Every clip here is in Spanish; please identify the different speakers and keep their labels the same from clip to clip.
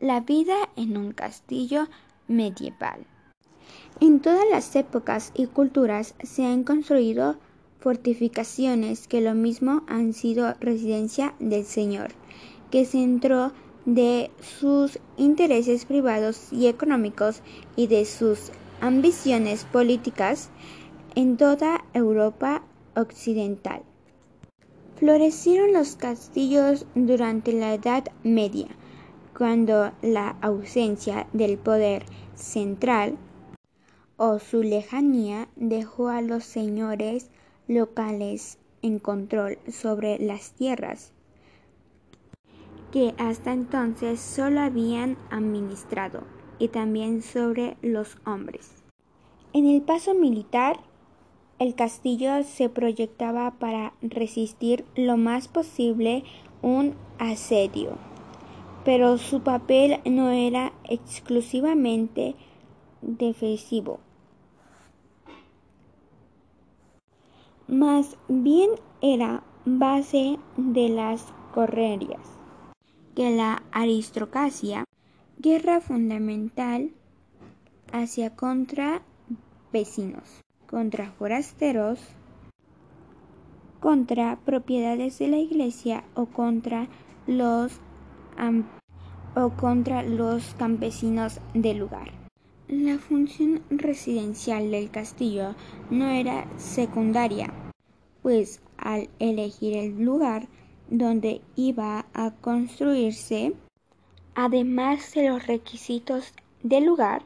Speaker 1: La vida en un castillo medieval. En todas las épocas y culturas se han construido fortificaciones que lo mismo han sido residencia del señor, que centro de sus intereses privados y económicos y de sus ambiciones políticas en toda Europa occidental. Florecieron los castillos durante la Edad Media, cuando la ausencia del poder central o su lejanía dejó a los señores locales en control sobre las tierras que hasta entonces solo habían administrado y también sobre los hombres. En el paso militar, el castillo se proyectaba para resistir lo más posible un asedio pero su papel no era exclusivamente defensivo. Más bien era base de las correrías, que la aristocracia, guerra fundamental hacia contra vecinos, contra forasteros, contra propiedades de la iglesia o contra los o contra los campesinos del lugar. La función residencial del castillo no era secundaria, pues al elegir el lugar donde iba a construirse, además de los requisitos del lugar,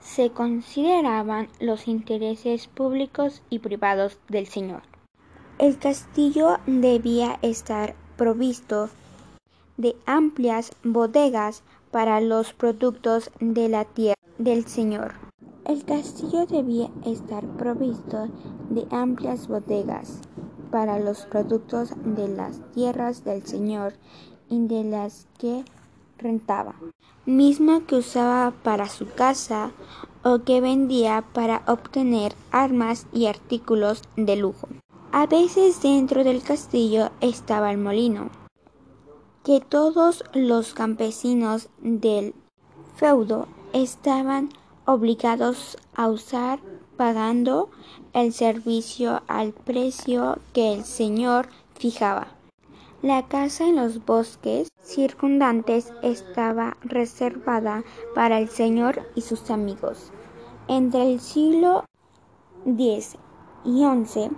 Speaker 1: se consideraban los intereses públicos y privados del señor. El castillo debía estar provisto de amplias bodegas para los productos de la tierra del señor. El castillo debía estar provisto de amplias bodegas para los productos de las tierras del señor y de las que rentaba, mismo que usaba para su casa o que vendía para obtener armas y artículos de lujo. A veces dentro del castillo estaba el molino, que todos los campesinos del feudo estaban obligados a usar pagando el servicio al precio que el señor fijaba. La casa en los bosques circundantes estaba reservada para el señor y sus amigos. Entre el siglo X y XI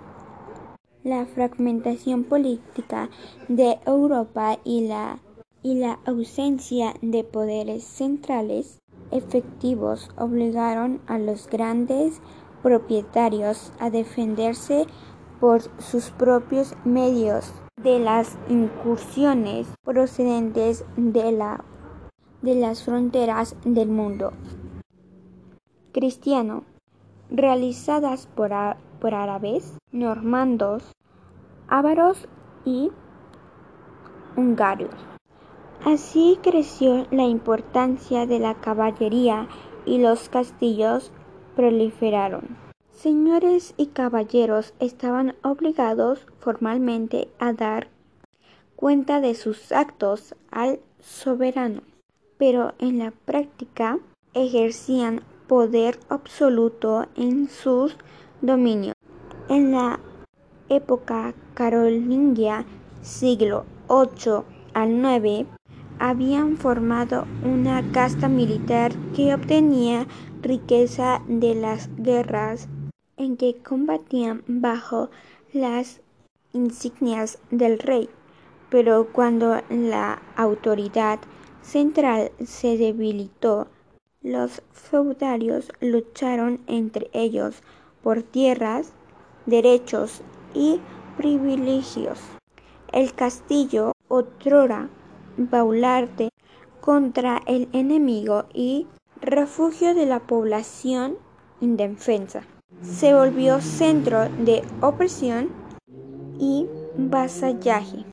Speaker 1: la fragmentación política de Europa y la, y la ausencia de poderes centrales efectivos obligaron a los grandes propietarios a defenderse por sus propios medios de las incursiones procedentes de, la, de las fronteras del mundo. Cristiano realizadas por, por árabes, normandos, ávaros y húngaros. Así creció la importancia de la caballería y los castillos proliferaron. Señores y caballeros estaban obligados formalmente a dar cuenta de sus actos al soberano, pero en la práctica ejercían poder absoluto en sus dominios. En la época carolingia, siglo VIII al IX, habían formado una casta militar que obtenía riqueza de las guerras en que combatían bajo las insignias del rey. Pero cuando la autoridad central se debilitó, los feudarios lucharon entre ellos por tierras, derechos y privilegios. El castillo, otrora baularte contra el enemigo y refugio de la población indefensa, se volvió centro de opresión y vasallaje.